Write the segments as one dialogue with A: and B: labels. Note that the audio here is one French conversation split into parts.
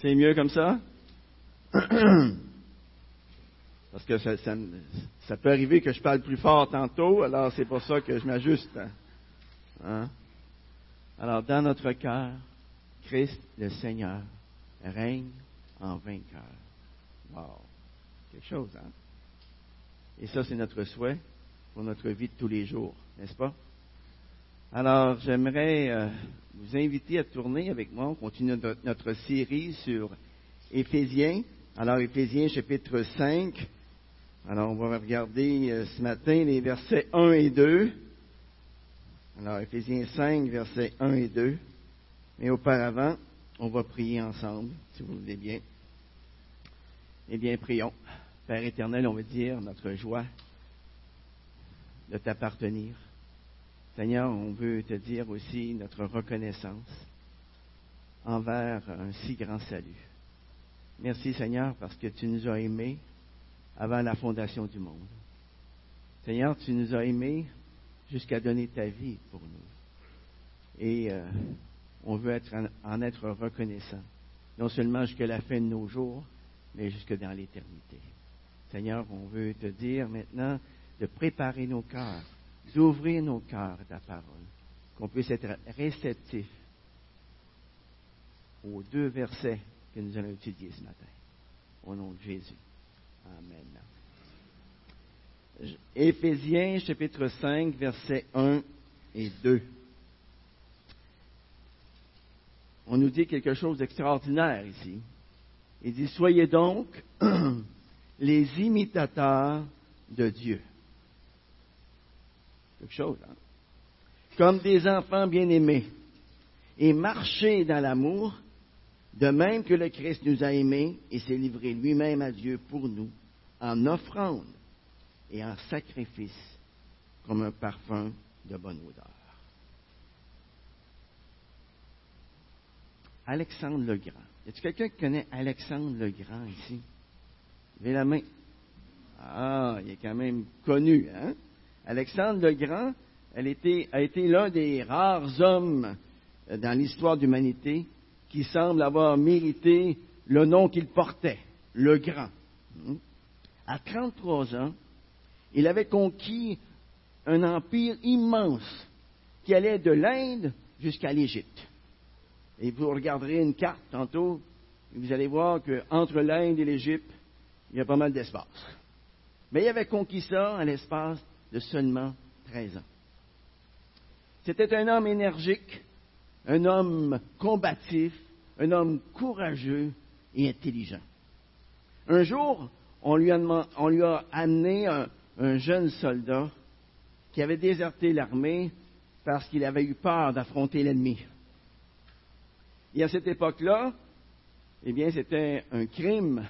A: C'est mieux comme ça? Parce que ça, peut arriver que je parle plus fort tantôt, alors c'est pour ça que je m'ajuste. Hein? Alors, dans notre cœur, Christ le Seigneur règne en vainqueur. Wow! Quelque chose, hein? Et ça, c'est notre souhait pour notre vie de tous les jours, n'est-ce pas? Alors, j'aimerais euh, vous inviter à tourner avec moi. On continue notre, série sur Éphésiens. Alors, Éphésiens chapitre 5. Alors, on va regarder euh, ce matin les versets 1 et 2. Alors, Éphésiens 5, versets 1 et 2. Mais auparavant, on va prier ensemble, si vous voulez bien. Eh bien, prions. Père éternel, on veut dire notre joie de t'appartenir. Seigneur, on veut te dire aussi notre reconnaissance envers un si grand salut. Merci Seigneur parce que tu nous as aimés avant la fondation du monde. Seigneur, tu nous as aimés jusqu'à donner ta vie pour nous. Et euh, on veut en, être reconnaissant, non seulement jusqu'à la fin de nos jours, mais jusque dans l'éternité. Seigneur, on veut te dire maintenant de préparer nos cœurs, d'ouvrir nos cœurs à ta parole, qu'on puisse être réceptif aux deux versets que nous allons étudier ce matin. Au nom de Jésus. Amen. Éphésiens chapitre 5, versets 1 et 2. On nous dit quelque chose d'extraordinaire ici. Il dit, Soyez donc les imitateurs de Dieu. Quelque chose, hein? Comme des enfants bien-aimés, et marchez dans l'amour, de même que le Christ nous a aimés et s'est livré lui-même à Dieu pour nous, en offrande et en sacrifice, comme un parfum de bonne odeur. Alexandre le Grand. Y a-t-il quelqu'un qui connaît Alexandre le Grand ici? Levez la main. Ah, il est quand même connu, hein? Alexandre le Grand a été l'un des rares hommes euh, dans l'histoire de l'humanité qui semble avoir mérité le nom qu'il portait, le Grand. Hmm? À 33 ans, il avait conquis un empire immense qui allait de l'Inde jusqu'à l'Égypte. Et vous regarderez une carte tantôt, vous allez voir qu'entre l'Inde et l'Égypte, il y a pas mal d'espace. Mais il avait conquis ça en l'espace de seulement 13 ans. C'était un homme énergique, un homme combatif, un homme courageux et intelligent. Un jour, on lui a, amené un, jeune soldat qui avait déserté l'armée parce qu'il avait eu peur d'affronter l'ennemi. Et à cette époque-là, eh bien, c'était un crime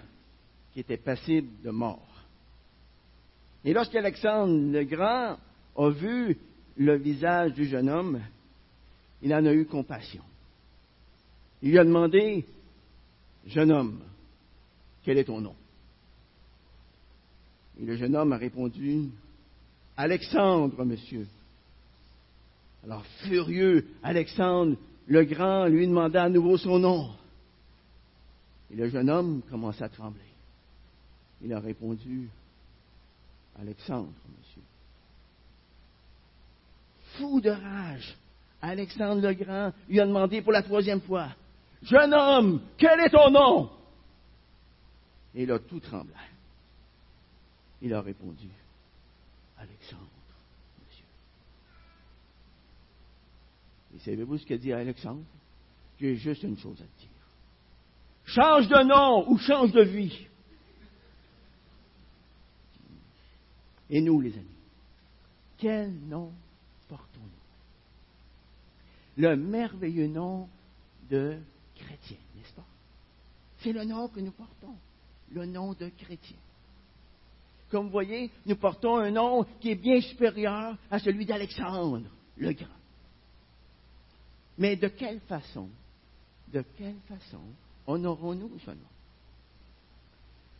A: qui était passible de mort. Et lorsqu'Alexandre le Grand a vu le visage du jeune homme, il en a eu compassion. Il lui a demandé, jeune homme, quel est ton nom? Et le jeune homme a répondu, Alexandre, monsieur. Alors, furieux, Alexandre le Grand lui demanda à nouveau son nom. Et le jeune homme commença à trembler. Il a répondu, Alexandre, monsieur. Fou de rage, Alexandre le Grand lui a demandé pour la troisième fois, Jeune homme, quel est ton nom? Et a tout tremblé. Il a répondu, Alexandre, monsieur. Et savez-vous ce qu'a dit Alexandre? J'ai juste une chose à te dire. Change de nom ou change de vie. Et nous, les amis, quel nom portons-nous? Le merveilleux nom de chrétien, n'est-ce pas? C'est le nom que nous portons, le nom de chrétien. Comme vous voyez, nous portons un nom qui est bien supérieur à celui d'Alexandre le Grand. Mais de quelle façon, de quelle façon honorons-nous ce nom?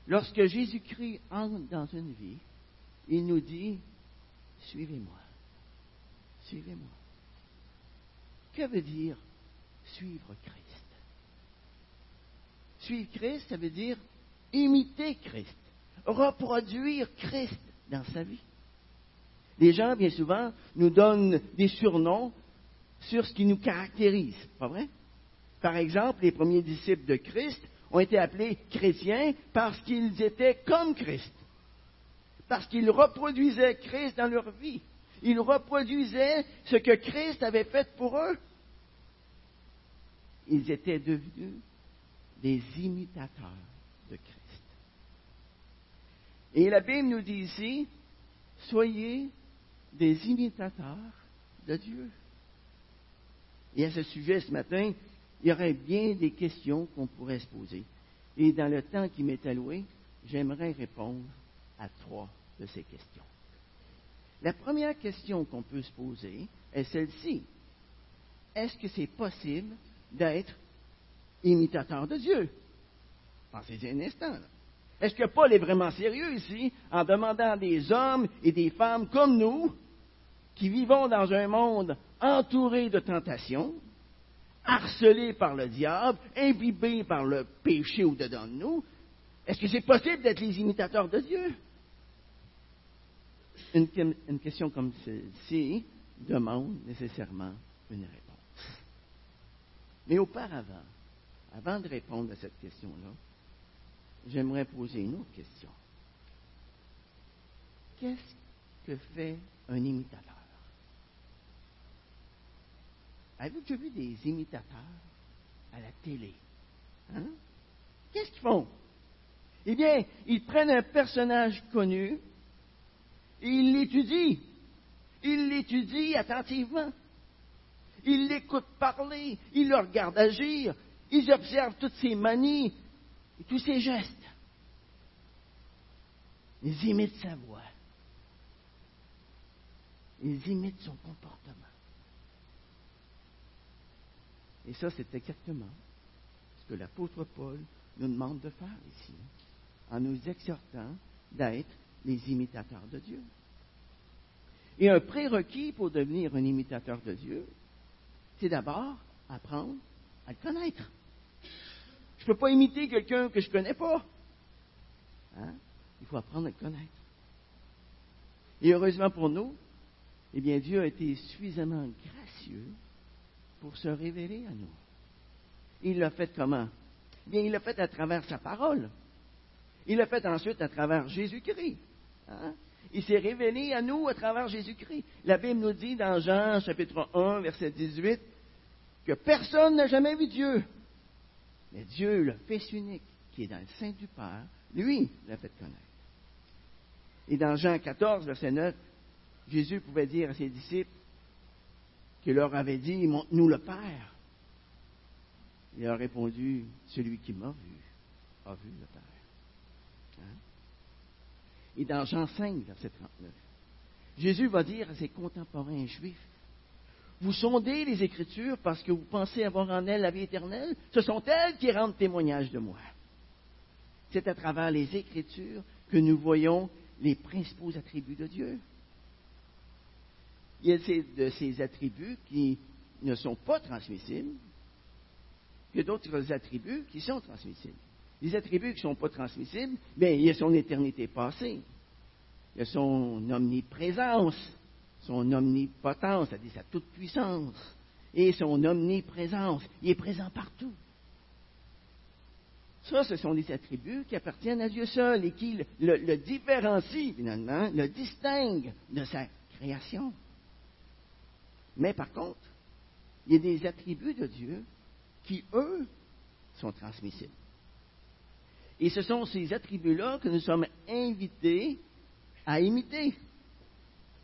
A: Lorsque Jésus-Christ entre dans une vie, il nous dit, suivez-moi, suivez-moi. Que veut dire suivre Christ?
B: Suivre Christ, ça veut dire imiter Christ, reproduire Christ dans sa vie. Les gens, bien souvent, nous donnent des surnoms sur ce qui nous caractérise, pas vrai? Par exemple, les premiers disciples de Christ ont été appelés chrétiens parce qu'ils étaient comme Christ, parce qu'ils reproduisaient Christ dans leur vie. Ils reproduisaient ce que Christ avait fait pour eux. Ils étaient devenus des imitateurs de Christ. Et la Bible nous dit ici, soyez des imitateurs de Dieu. Et à ce sujet, ce matin, il y aurait bien des questions qu'on pourrait se poser. Et dans le temps qui m'est alloué, j'aimerais répondre à trois de ces questions. La première question qu'on peut se poser est celle-ci. Est-ce que c'est possible d'être imitateur de Dieu? Pensez-y un instant. Est-ce que Paul est vraiment sérieux ici en demandant à des hommes et des femmes comme nous, qui vivons dans un monde entouré de tentations, harcelés par le diable, imbibés par le péché au-dedans de nous, est-ce que c'est possible d'être les imitateurs de Dieu? Une, question comme celle-ci demande nécessairement une réponse. Mais auparavant, avant de répondre à cette question-là, j'aimerais poser une autre question. Qu'est-ce que fait un imitateur? Avez-vous déjà vu des imitateurs à la télé? Hein? Qu'est-ce qu'ils font? Eh bien, ils prennent un personnage connu et ils l'étudient. Ils l'étudient attentivement. Ils l'écoutent parler, ils le regardent agir, ils observent toutes ses manies et tous ses gestes. Ils imitent sa voix. Ils imitent son comportement. Et ça, c'est exactement ce que l'apôtre Paul nous demande de faire ici, en nous exhortant d'être les imitateurs de Dieu. Et un prérequis pour devenir un imitateur de Dieu, c'est d'abord apprendre à le connaître. Je ne peux pas imiter quelqu'un que je ne connais pas. Hein? Il faut apprendre à le connaître. Et heureusement pour nous, eh bien, Dieu a été suffisamment gracieux pour se révéler à nous. Il l'a fait comment? Eh bien, il l'a fait à travers sa parole. Il l'a fait ensuite à travers Jésus-Christ. Hein? Il s'est révélé à nous à travers Jésus-Christ. La Bible nous dit dans Jean chapitre 1, verset 18, que personne n'a jamais vu Dieu. Mais Dieu, le Fils unique, qui est dans le sein du Père, lui l'a fait connaître. Et dans Jean 14, verset 9, Jésus pouvait dire à ses disciples, qui leur avait dit, montre-nous le Père. Il a répondu, celui qui m'a vu a vu le Père. Et dans Jean 5, verset 39, Jésus va dire à ses contemporains juifs, vous sondez les Écritures parce que vous pensez avoir en elles la vie éternelle. Ce sont elles qui rendent témoignage de moi. C'est à travers les Écritures que nous voyons les principaux attributs de Dieu. Il y a de ces attributs qui ne sont pas transmissibles, il y a d'autres attributs qui sont transmissibles. Les attributs qui ne sont pas transmissibles, bien, il y a son éternité passée, il y a son omniprésence, son omnipotence, c'est-à-dire sa toute-puissance, et son omniprésence. Il est présent partout. Ça, ce sont des attributs qui appartiennent à Dieu seul et qui le, le différencient finalement, le distinguent de sa création. Mais par contre, il y a des attributs de Dieu qui, eux, sont transmissibles. Et ce sont ces attributs-là que nous sommes invités à imiter.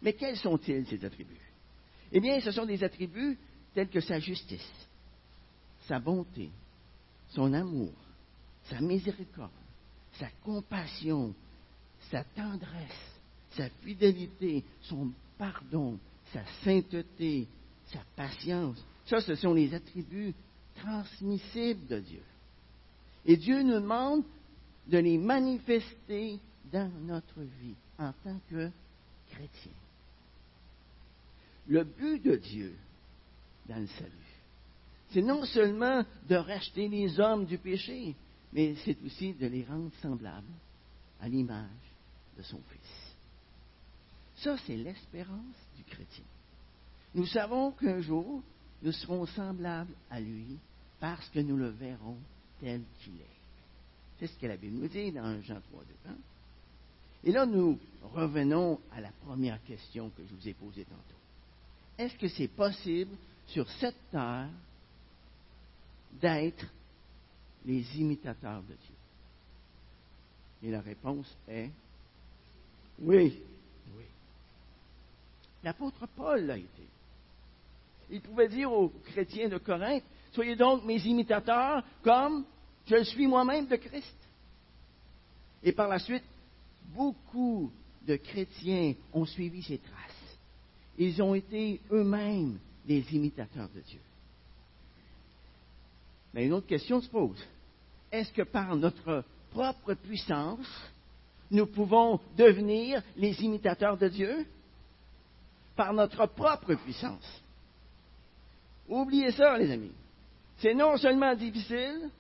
B: Mais quels sont-ils, ces attributs? Eh bien, ce sont des attributs tels que sa justice, sa bonté, son amour, sa miséricorde, sa compassion, sa tendresse, sa fidélité, son pardon, sa sainteté, sa patience. Ça, ce sont les attributs transmissibles de Dieu. Et Dieu nous demande de les manifester dans notre vie en tant que chrétien. Le but de Dieu dans le salut, c'est non seulement de racheter les hommes du péché, mais c'est aussi de les rendre semblables à l'image de son Fils. Ça, c'est l'espérance du chrétien. Nous savons qu'un jour, nous serons semblables à lui parce que nous le verrons tel qu'il est. C'est ce que la Bible nous dit dans Jean 3, 2. Hein? Et là, nous revenons à la première question que je vous ai posée tantôt. Est-ce que c'est possible sur cette terre d'être les imitateurs de Dieu? Et la réponse est oui. Oui. L'apôtre Paul l'a été. Il pouvait dire aux chrétiens de Corinthe, Soyez donc mes imitateurs comme je suis moi-même de Christ. Et par la suite, beaucoup de chrétiens ont suivi ces traces. Ils ont été eux-mêmes des imitateurs de Dieu. Mais une autre question se pose. Est-ce que par notre propre puissance, nous pouvons devenir les imitateurs de Dieu? Par notre propre puissance. Oubliez ça, les amis. C'est non seulement difficile,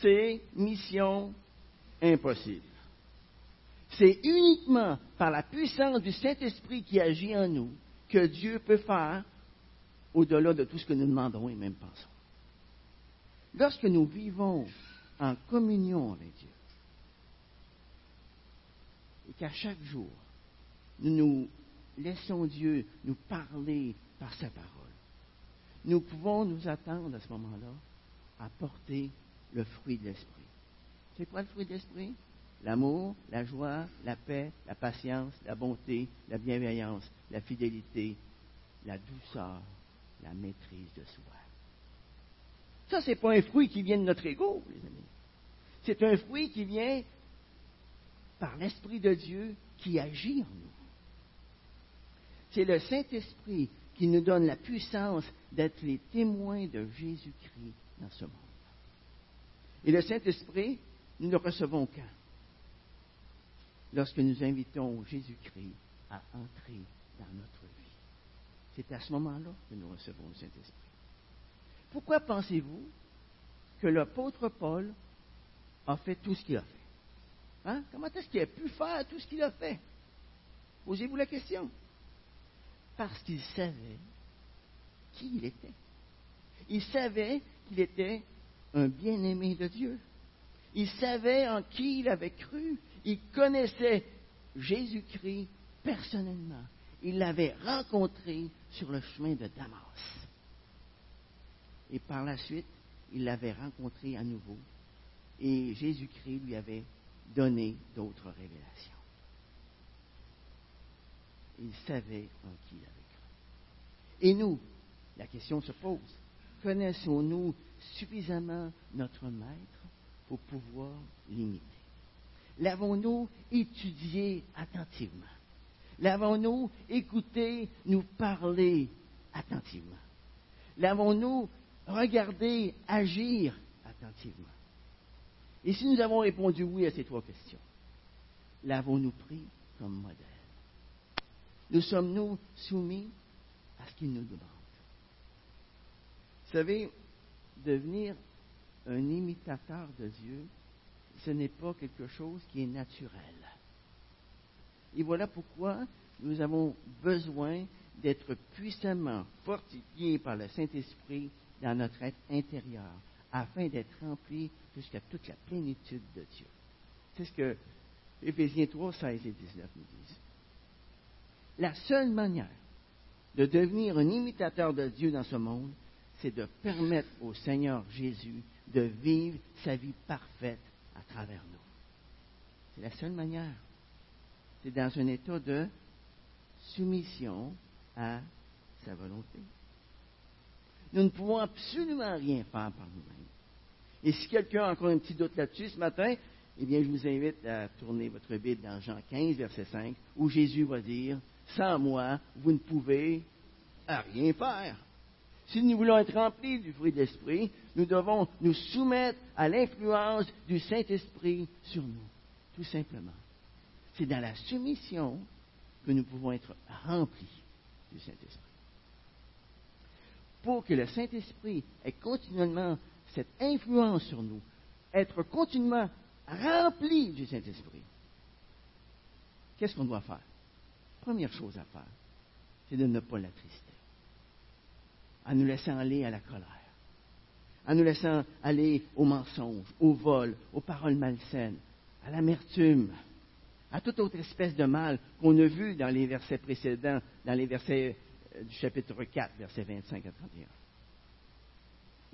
B: c'est mission impossible. C'est uniquement par la puissance du Saint-Esprit qui agit en nous que Dieu peut faire au-delà de tout ce que nous demandons et même pensons. Lorsque nous vivons en communion avec Dieu, et qu'à chaque jour, nous nous laissons Dieu nous parler par sa parole, nous pouvons nous attendre à ce moment-là à porter le fruit de l'esprit. C'est quoi le fruit de l'esprit? L'amour, la joie, la paix, la patience, la bonté, la bienveillance, la fidélité, la douceur, la maîtrise de soi. Ça, ce n'est pas un fruit qui vient de notre ego, les amis. C'est un fruit qui vient par l'Esprit de Dieu qui agit en nous. C'est le Saint-Esprit qui nous donne la puissance d'être les témoins de Jésus-Christ dans ce monde. Et le Saint-Esprit, nous ne recevons qu'un lorsque nous invitons Jésus-Christ à entrer dans notre vie. C'est à ce moment-là que nous recevons le Saint-Esprit. Pourquoi pensez-vous que l'apôtre Paul a fait tout ce qu'il a fait? Hein? Comment est-ce qu'il a pu faire tout ce qu'il a fait? Posez-vous la question. Parce qu'il savait qui il était. Il savait qu'il était un bien-aimé de Dieu. Il savait en qui il avait cru. Il connaissait Jésus-Christ personnellement. Il l'avait rencontré sur le chemin de Damas. Et par la suite, il l'avait rencontré à nouveau. Et Jésus-Christ lui avait donné d'autres révélations. Il savait en qui il avait cru. Et nous, la question se pose, connaissons-nous suffisamment notre Maître pour pouvoir l'imiter? L'avons-nous étudié attentivement? L'avons-nous écouté nous parler attentivement? L'avons-nous regardé agir attentivement? Et si nous avons répondu oui à ces trois questions, l'avons-nous pris comme modèle? Nous sommes-nous soumis à ce qu'il nous demande? Savez, devenir un imitateur de Dieu, ce n'est pas quelque chose qui est naturel. Et voilà pourquoi nous avons besoin d'être puissamment fortifiés par le Saint-Esprit dans notre être intérieur, afin d'être remplis jusqu'à toute la plénitude de Dieu. C'est ce que Éphésiens 3, 16 et 19 nous disent. La seule manière de devenir un imitateur de Dieu dans ce monde, c'est de permettre au Seigneur Jésus de vivre sa vie parfaite à travers nous. C'est la seule manière. C'est dans un état de soumission à sa volonté. Nous ne pouvons absolument rien faire par nous-mêmes. Et si quelqu'un a encore un petit doute là-dessus ce matin, eh bien, je vous invite à tourner votre Bible dans Jean 15, verset 5, où Jésus va dire, Sans moi, vous ne pouvez rien faire. Si nous voulons être remplis du fruit de l'Esprit, nous devons nous soumettre à l'influence du Saint-Esprit sur nous, tout simplement. C'est dans la soumission que nous pouvons être remplis du Saint-Esprit. Pour que le Saint-Esprit ait continuellement cette influence sur nous, être continuellement remplis du Saint-Esprit, qu'est-ce qu'on doit faire? Première chose à faire, c'est de ne pas l'attrister. En nous laissant aller à la colère, en nous laissant aller au mensonge, au vol, aux paroles malsaines, à l'amertume, à toute autre espèce de mal qu'on a vu dans les versets précédents, dans les versets euh, du chapitre 4, versets 25 à 31.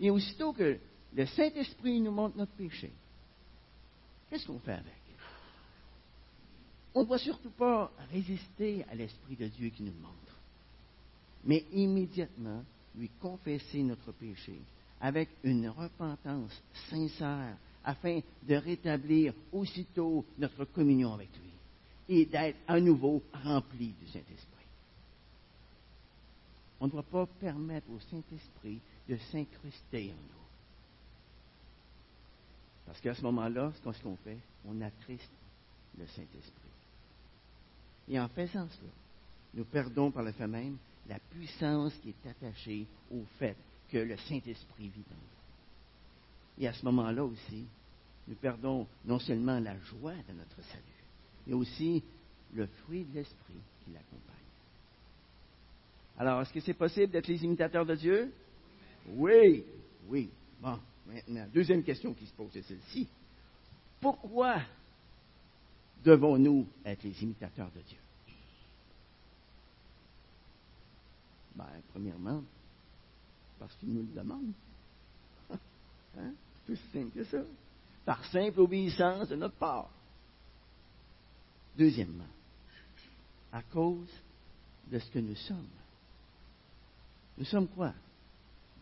B: Et aussitôt que le Saint-Esprit nous montre notre péché, qu'est-ce qu'on fait avec? On ne doit surtout pas résister à l'Esprit de Dieu qui nous montre, mais immédiatement lui confesser notre péché avec une repentance sincère afin de rétablir aussitôt notre communion avec lui et d'être à nouveau rempli du Saint-Esprit. On ne doit pas permettre au Saint-Esprit de s'incruster en nous. Parce qu'à ce moment-là, ce qu'on fait, on attriste le Saint-Esprit. Et en faisant cela, nous perdons par le fait même la puissance qui est attachée au fait que le Saint-Esprit vit en nous. Et à ce moment-là aussi, nous perdons non seulement la joie de notre salut, mais aussi le fruit de l'Esprit qui l'accompagne. Alors, est-ce que c'est possible d'être les imitateurs de Dieu? Oui, oui. Bon, maintenant, deuxième question qui se pose est celle-ci. Pourquoi devons-nous être les imitateurs de Dieu? Ben, premièrement, parce qu'il nous le demande. Hein? Simple que ça. Par simple obéissance de notre part. Deuxièmement, à cause de ce que nous sommes. Nous sommes quoi?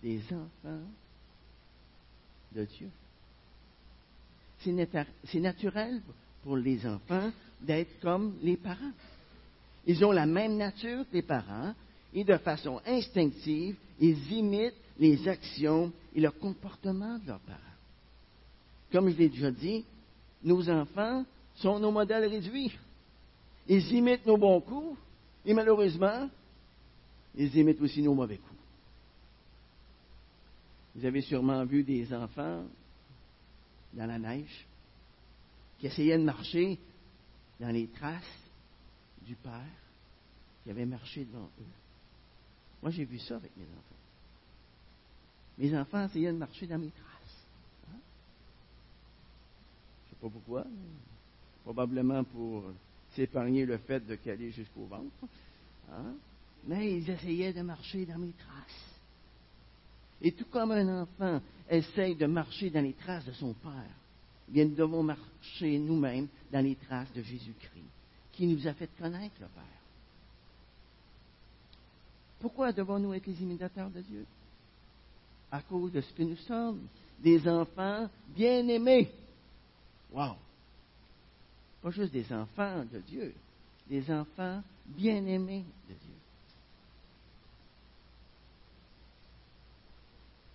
B: Des enfants de Dieu. C'est naturel pour les enfants d'être comme les parents. Ils ont la même nature que les parents et de façon instinctive, ils imitent les actions et le comportement de leurs parents. Comme je l'ai déjà dit, nos enfants sont nos modèles réduits. Ils imitent nos bons coups et malheureusement, ils imitent aussi nos mauvais coups. Vous avez sûrement vu des enfants dans la neige qui essayaient de marcher dans les traces du Père qui avait marché devant eux. Moi, j'ai vu ça avec mes enfants. Mes enfants essayaient de marcher dans mes traces. Hein? Je ne sais pas pourquoi. Probablement pour s'épargner le fait de caler jusqu'au ventre. Hein? Mais ils essayaient de marcher dans mes traces. Et tout comme un enfant essaye de marcher dans les traces de son Père, eh bien, nous devons marcher nous-mêmes dans les traces de Jésus-Christ, qui nous a fait connaître le Père. Pourquoi devons-nous être les imitateurs de Dieu? À cause de ce que nous sommes, des enfants bien-aimés. Wow! Pas juste des enfants de Dieu, des enfants bien-aimés de Dieu.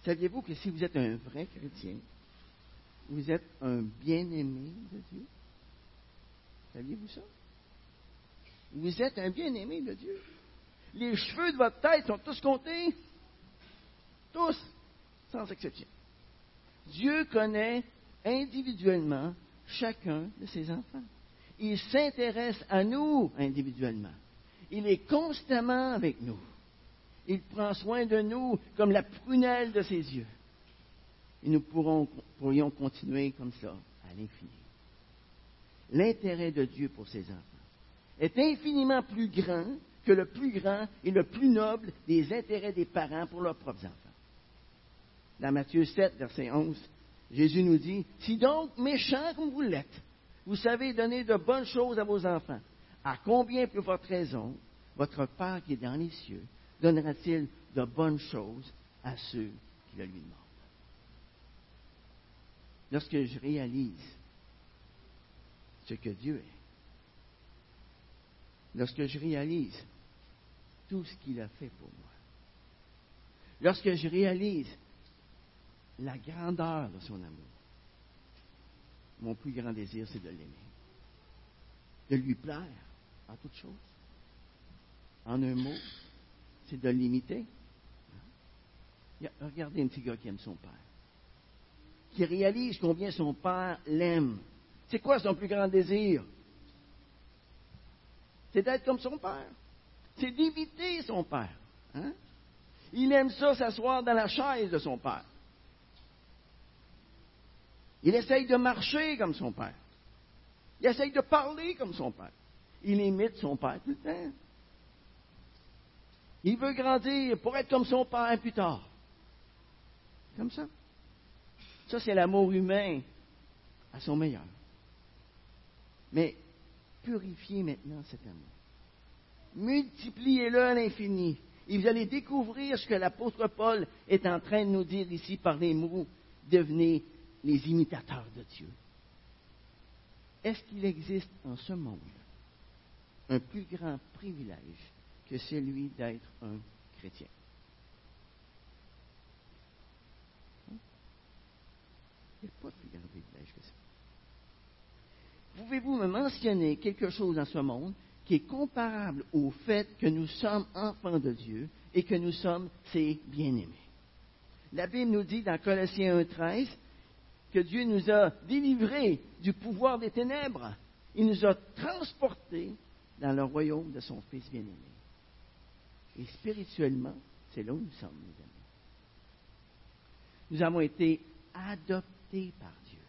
B: Saviez-vous que si vous êtes un vrai chrétien, vous êtes un bien-aimé de Dieu? Saviez-vous ça? Vous êtes un bien-aimé de Dieu. Les cheveux de votre tête sont tous comptés. Tous, sans exception. Dieu connaît individuellement chacun de ses enfants. Il s'intéresse à nous individuellement. Il est constamment avec nous. Il prend soin de nous comme la prunelle de ses yeux. Et nous pourrions continuer comme ça à l'infini. L'intérêt de Dieu pour ses enfants est infiniment plus grand que le plus grand et le plus noble des intérêts des parents pour leurs propres enfants. Dans Matthieu 7, verset 11, Jésus nous dit, Si donc, méchants comme vous l'êtes, vous savez donner de bonnes choses à vos enfants, à combien plus votre raison, votre Père qui est dans les cieux, donnera-t-il de bonnes choses à ceux qui le lui demandent? Lorsque je réalise ce que Dieu est, lorsque je réalise tout ce qu'il a fait pour moi. Lorsque je réalise la grandeur de son amour, mon plus grand désir, c'est de l'aimer, de lui plaire en toute chose. En un mot, c'est de l'imiter. Regardez un petit gars qui aime son père, qui réalise combien son Père l'aime. C'est quoi son plus grand désir? C'est d'être comme son Père. C'est d'imiter son Père. Hein? Il aime ça s'asseoir dans la chaise de son Père. Il essaye de marcher comme son Père. Il essaye de parler comme son Père. Il imite son Père tout le. Il veut grandir pour être comme son Père plus tard. Comme ça. Ça, c'est l'amour humain à son meilleur. Mais purifiez maintenant cet amour. Multipliez-le à l'infini. Et vous allez découvrir ce que l'apôtre Paul est en train de nous dire ici par les mots devenez les imitateurs de Dieu. Est-ce qu'il existe en ce monde un plus grand privilège que celui d'être un chrétien? Il n'y a pas de plus grand privilège que ça. Pouvez-vous me mentionner quelque chose dans ce monde qui est comparable au fait que nous sommes enfants de Dieu et que nous sommes ses bien-aimés? La Bible nous dit dans Colossiens 1.13 que Dieu nous a délivrés du pouvoir des ténèbres. Il nous a transportés dans le royaume de son Fils bien-aimé. Et spirituellement, c'est là où nous sommes, mes amis. Nous avons été adoptés par Dieu.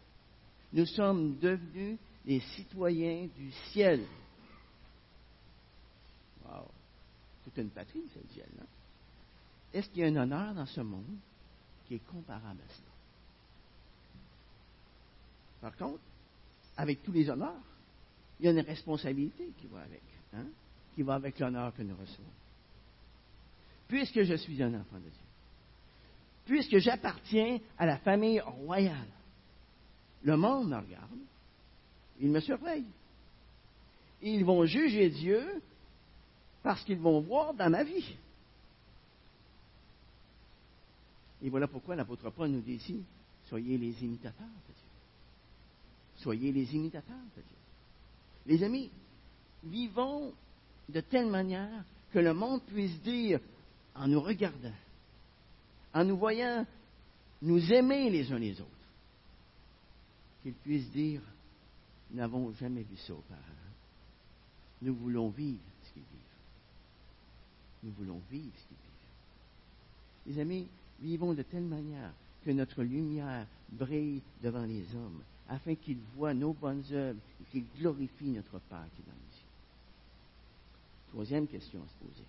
B: Nous sommes devenus des citoyens du ciel. C'est une patrie, ce ciel. Hein? Est-ce qu'il y a un honneur dans ce monde qui est comparable à cela? Par contre, avec tous les honneurs, il y a une responsabilité qui va avec, hein? qui va avec l'honneur que nous recevons. Puisque je suis un enfant de Dieu, puisque j'appartiens à la famille royale, le monde me regarde, il me surveille. Ils vont juger Dieu parce qu'ils vont voir dans ma vie. Et voilà pourquoi l'apôtre Paul nous dit ici, soyez les imitateurs de Dieu. Soyez les imitateurs de Dieu. Les amis, vivons de telle manière que le monde puisse dire, en nous regardant, en nous voyant nous aimer les uns les autres, qu'il puisse dire, nous n'avons jamais vu ça auparavant. Nous voulons vivre qu'ils. Nous voulons vivre ce qu'ils vivent. Les amis, vivons de telle manière que notre lumière brille devant les hommes, afin qu'ils voient nos bonnes œuvres et qu'ils glorifient notre Père qui est dans les cieux. Troisième question à se poser.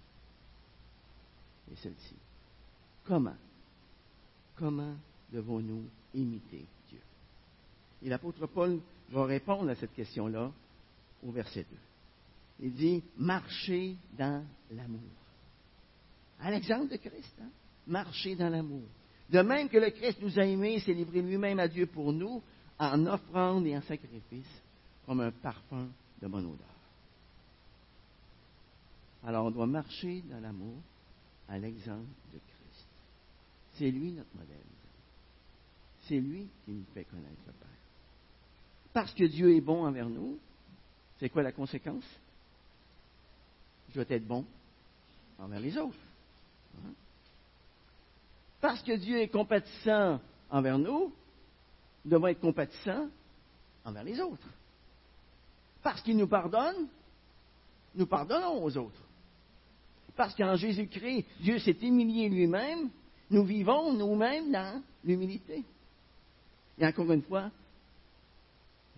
B: Et celle-ci. Comment? Comment devons-nous imiter Dieu? Et l'apôtre Paul va répondre à cette question-là au verset 2. Il dit, marchez dans l'amour. À l'exemple de Christ, hein? marchez dans l'amour. De même que le Christ nous a aimés, s'est livré lui-même à Dieu pour nous, en offrande et en sacrifice, comme un parfum de bonne odeur. Alors on doit marcher dans l'amour à l'exemple de Christ. C'est lui notre modèle. C'est lui qui nous fait connaître le Père. Parce que Dieu est bon envers nous, c'est quoi la conséquence? Je dois être bon envers les autres. Parce que Dieu est compatissant envers nous, nous devons être compatissants envers les autres. Parce qu'il nous pardonne, nous pardonnons aux autres. Parce qu'en Jésus-Christ, Dieu s'est humilié lui-même, nous vivons nous-mêmes dans l'humilité. Et encore une fois,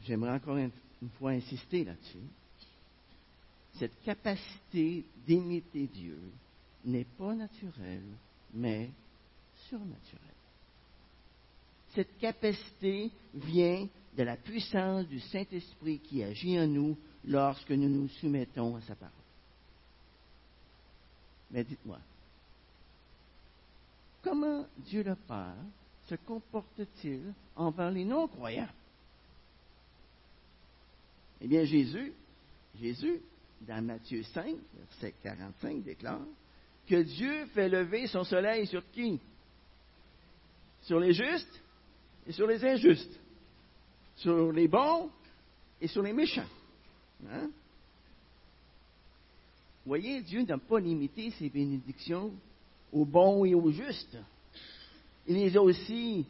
B: j'aimerais encore une fois insister là-dessus. Cette capacité d'imiter Dieu n'est pas naturelle, mais surnaturelle. Cette capacité vient de la puissance du Saint-Esprit qui agit en nous lorsque nous nous soumettons à sa parole. Mais dites-moi, comment Dieu le Père se comporte-t-il envers les non-croyants? Eh bien, Jésus, Jésus, dans Matthieu 5, verset 45, déclare que Dieu fait lever son soleil sur qui? Sur les justes et sur les injustes, sur les bons et sur les méchants. Hein? Voyez, Dieu n'a pas limité ses bénédictions aux bons et aux justes. Il les a aussi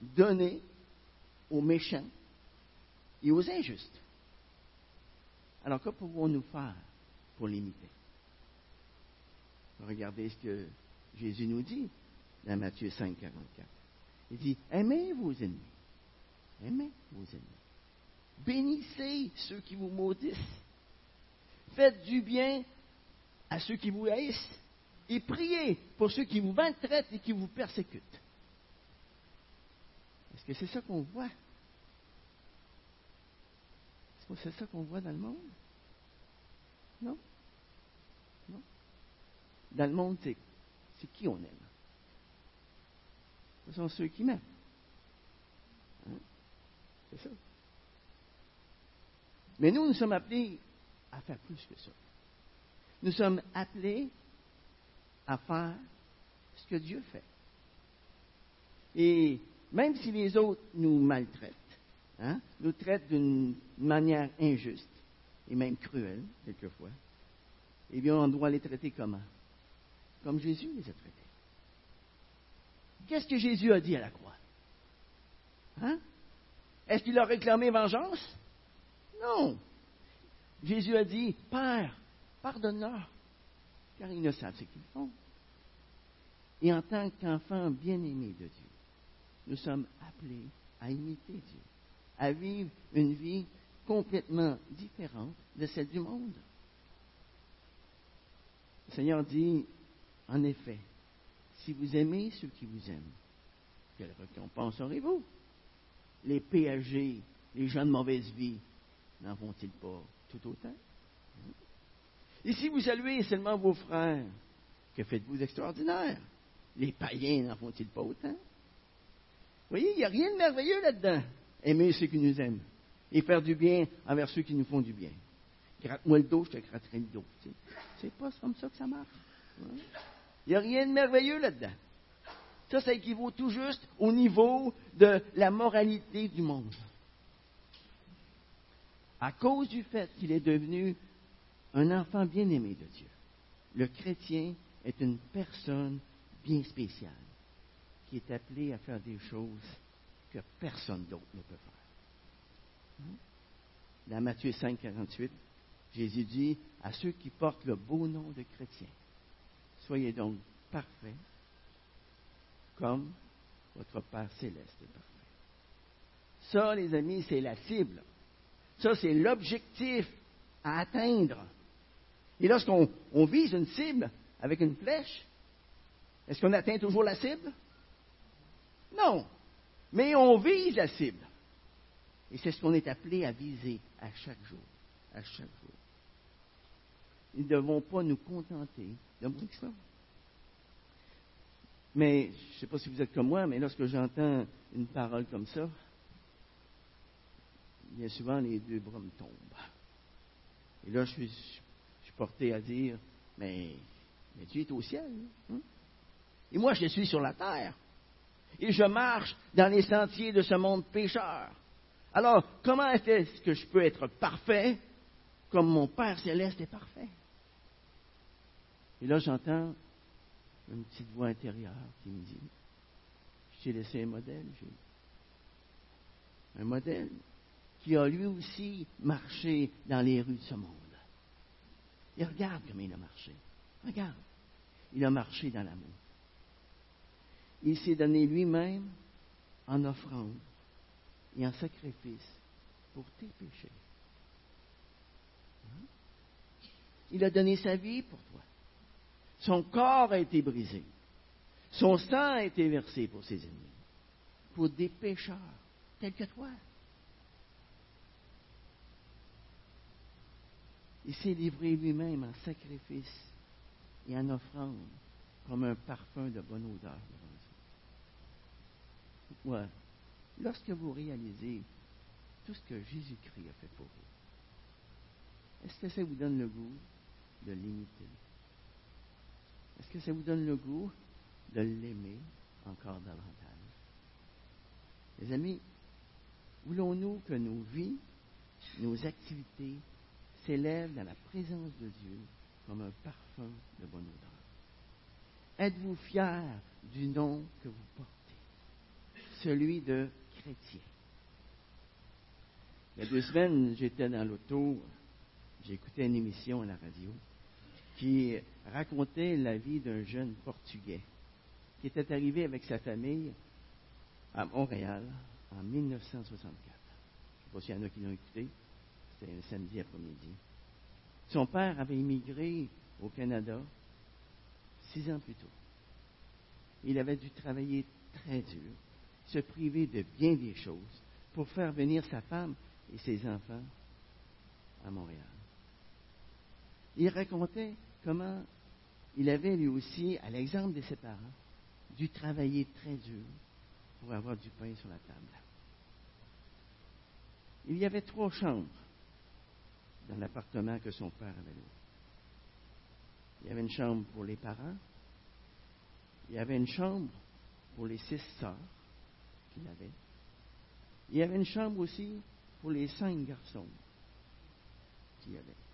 B: donné aux méchants et aux injustes. Alors, que pouvons-nous faire pour l'imiter? Regardez ce que Jésus nous dit dans Matthieu 5, 44. Il dit, aimez vos ennemis. Aimez vos ennemis. Bénissez ceux qui vous maudissent. Faites du bien à ceux qui vous haïssent. Et priez pour ceux qui vous maltraitent et qui vous persécutent. Est-ce que c'est ça qu'on voit? Est-ce que c'est ça qu'on voit dans le monde? Non? Dans le monde, c'est, qui on aime? Ce sont ceux qui m'aiment. Hein? C'est ça. Mais nous, nous sommes appelés à faire plus que ça. Nous sommes appelés à faire ce que Dieu fait. Et même si les autres nous maltraitent, hein, nous traitent d'une manière injuste et même cruelle, quelquefois, eh bien, on doit les traiter comment? Comme Jésus les a traités. Qu'est-ce que Jésus a dit à la croix? Hein? Est-ce qu'il a réclamé vengeance? Non. Jésus a dit Père, pardonne-leur, car ils ne savent ce qu'ils font. Et en tant qu'enfants bien-aimés de Dieu, nous sommes appelés à imiter Dieu, à vivre une vie complètement différente de celle du monde. Le Seigneur dit, en effet, si vous aimez ceux qui vous aiment, quelle récompense aurez-vous? Les péagers, les gens de mauvaise vie, n'en font-ils pas tout autant? Et si vous saluez seulement vos frères, que faites-vous d'extraordinaire? Les païens n'en font-ils pas autant? Vous voyez, il n'y a rien de merveilleux là-dedans. Aimer ceux qui nous aiment et faire du bien envers ceux qui nous font du bien. Gratte-moi le dos, je te gratterai le dos. C'est pas comme ça que ça marche. Il n'y a rien de merveilleux là-dedans. Ça, ça équivaut tout juste au niveau de la moralité du monde. À cause du fait qu'il est devenu un enfant bien-aimé de Dieu, le chrétien est une personne bien spéciale qui est appelée à faire des choses que personne d'autre ne peut faire. Dans Matthieu 5, 48, Jésus dit à ceux qui portent le beau nom de chrétien, soyez donc parfaits comme votre Père céleste est parfait. Ça, les amis, c'est la cible. Ça, c'est l'objectif à atteindre. Et lorsqu'on vise une cible avec une flèche, est-ce qu'on atteint toujours la cible? Non. Mais on vise la cible. Et c'est ce qu'on est appelé à viser à chaque jour. À chaque jour. Nous ne devons pas nous contenter de moins que ça. Mais je ne sais pas si vous êtes comme moi, mais lorsque j'entends une parole comme ça, bien souvent les deux bras me tombent. Et là, je suis, porté à dire, mais, mais tu es au ciel. Hein? Et moi, je suis sur la terre. Et je marche dans les sentiers de ce monde pécheur. Alors, comment est-ce que je peux être parfait comme mon Père céleste est parfait? Et là, j'entends une petite voix intérieure qui me dit, je t'ai laissé un modèle, Jésus. Un modèle qui a lui aussi marché dans les rues de ce monde. Et regarde comment il a marché. Regarde. Il a marché dans l'amour. Il s'est donné lui-même en offrande et en sacrifice pour tes péchés. Hein? Il a donné sa vie pour toi. Son corps a été brisé. Son sang a été versé pour ses ennemis, pour des pécheurs tels que toi. Il s'est livré lui-même en sacrifice et en offrande comme un parfum de bonne odeur devant lorsque vous réalisez tout ce que Jésus-Christ a fait pour vous, est-ce que ça vous donne le goût de l'imiter? Est-ce que ça vous donne le goût de l'aimer encore davantage? Les amis, voulons-nous que nos vies, nos activités s'élèvent dans la présence de Dieu comme un parfum de bonne odeur? Êtes-vous fiers du nom que vous portez? celui de chrétien? Il y a deux semaines, j'étais dans l'auto, j'écoutais une émission à la radio qui racontait la vie d'un jeune Portugais qui était arrivé avec sa famille à Montréal en 1964. Je ne sais pas s'il y en a qui l'ont écouté. C'était un samedi après-midi. Son père avait immigré au Canada six ans plus tôt. Il avait dû travailler très dur, se priver de bien des choses pour faire venir sa femme et ses enfants à Montréal. Il racontait comment il avait lui aussi, à l'exemple de ses parents, dû travailler très dur pour avoir du pain sur la table. Il y avait trois chambres dans l'appartement que son père avait loué. Il y avait une chambre pour les parents, il y avait une chambre pour les six sœurs qu'il avait, il y avait une chambre aussi pour les cinq garçons qu'il avait.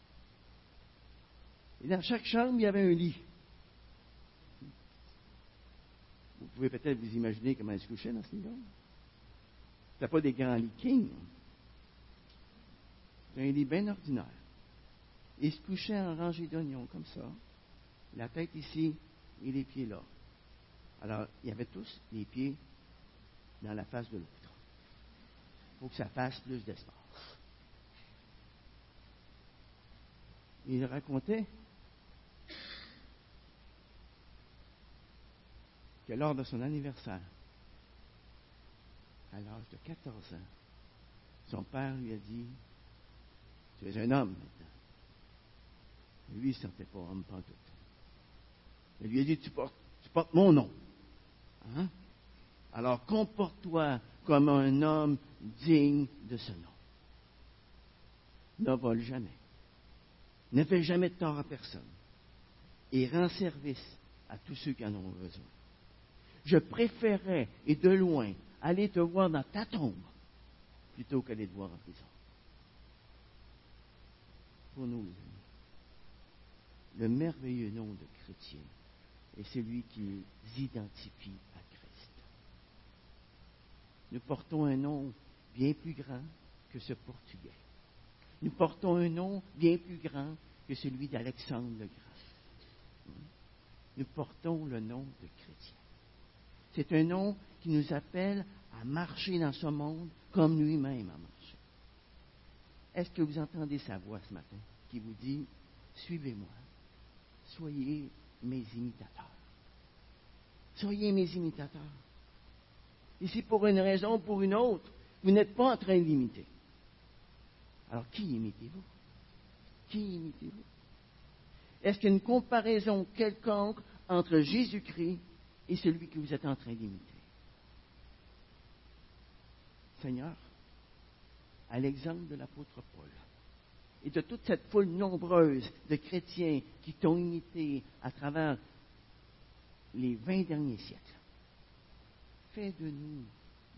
B: Et dans chaque chambre, il y avait un lit. Vous pouvez peut-être vous imaginer comment il se couchait dans ce lit-là. Ce pas des grands lits king. C'était un lit bien ordinaire. Il se couchait en rangée d'oignons, comme ça. La tête ici et les pieds là. Alors, il y avait tous les pieds dans la face de l'autre. Il faut que ça fasse plus d'espace. Il racontait que lors de son anniversaire, à l'âge de 14 ans, son père lui a dit Tu es un homme maintenant. lui, il ne se sentait pas homme pantoute. Il lui a dit Tu portes, tu portes mon nom. Hein? Alors comporte-toi comme un homme digne de ce nom. Ne vole jamais. Ne fais jamais de tort à personne. Et rends service à tous ceux qui en ont besoin. Je préférerais, et de loin, aller te voir dans ta tombe plutôt qu'aller te voir en prison. Pour nous, le merveilleux nom de chrétien est celui qui nous identifie à Christ. Nous portons un nom bien plus grand que ce portugais. Nous portons un nom bien plus grand que celui d'Alexandre le Grand. Nous portons le nom de chrétien. C'est un nom qui nous appelle à marcher dans ce monde comme lui-même a marché. Est-ce que vous entendez sa voix ce matin qui vous dit, suivez-moi, soyez mes imitateurs. Soyez mes imitateurs. Et si pour une raison ou pour une autre, vous n'êtes pas en train d'imiter. Alors qui imitez-vous? Qui imitez-vous? Est-ce qu'il y a une comparaison quelconque entre Jésus-Christ et celui que vous êtes en train d'imiter. Seigneur, à l'exemple de l'apôtre Paul et de toute cette foule nombreuse de chrétiens qui t'ont imité à travers les vingt derniers siècles, fais de nous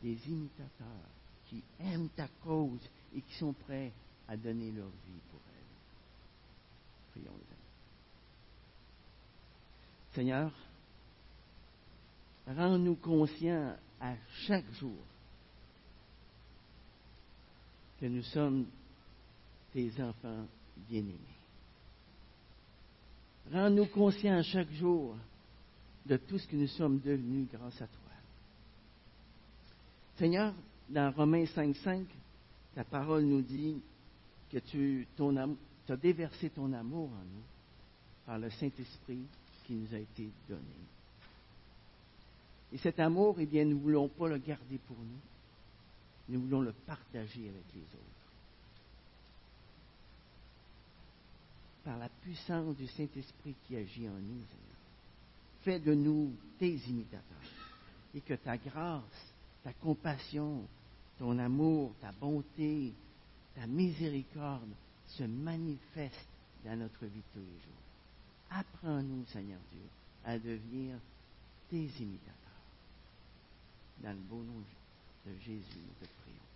B: des imitateurs qui aiment ta cause et qui sont prêts à donner leur vie pour elle. Prions. Seigneur, rends-nous conscients à chaque jour que nous sommes tes enfants bien-aimés. Rends-nous conscients à chaque jour de tout ce que nous sommes devenus grâce à toi. Seigneur, dans Romains 5.5, ta parole nous dit que tu as déversé ton amour en nous par le Saint-Esprit qui nous a été donné. Et cet amour, eh bien, nous ne voulons pas le garder pour nous. Nous voulons le partager avec les autres. Par la puissance du Saint-Esprit qui agit en nous, Seigneur. Fais de nous tes imitateurs. Et que ta grâce, ta compassion, ton amour, ta bonté, ta miséricorde se manifestent dans notre vie tous les jours. Apprends-nous, Seigneur Dieu, à devenir tes imitateurs. Dans le beau nom de Jésus, nous te prions.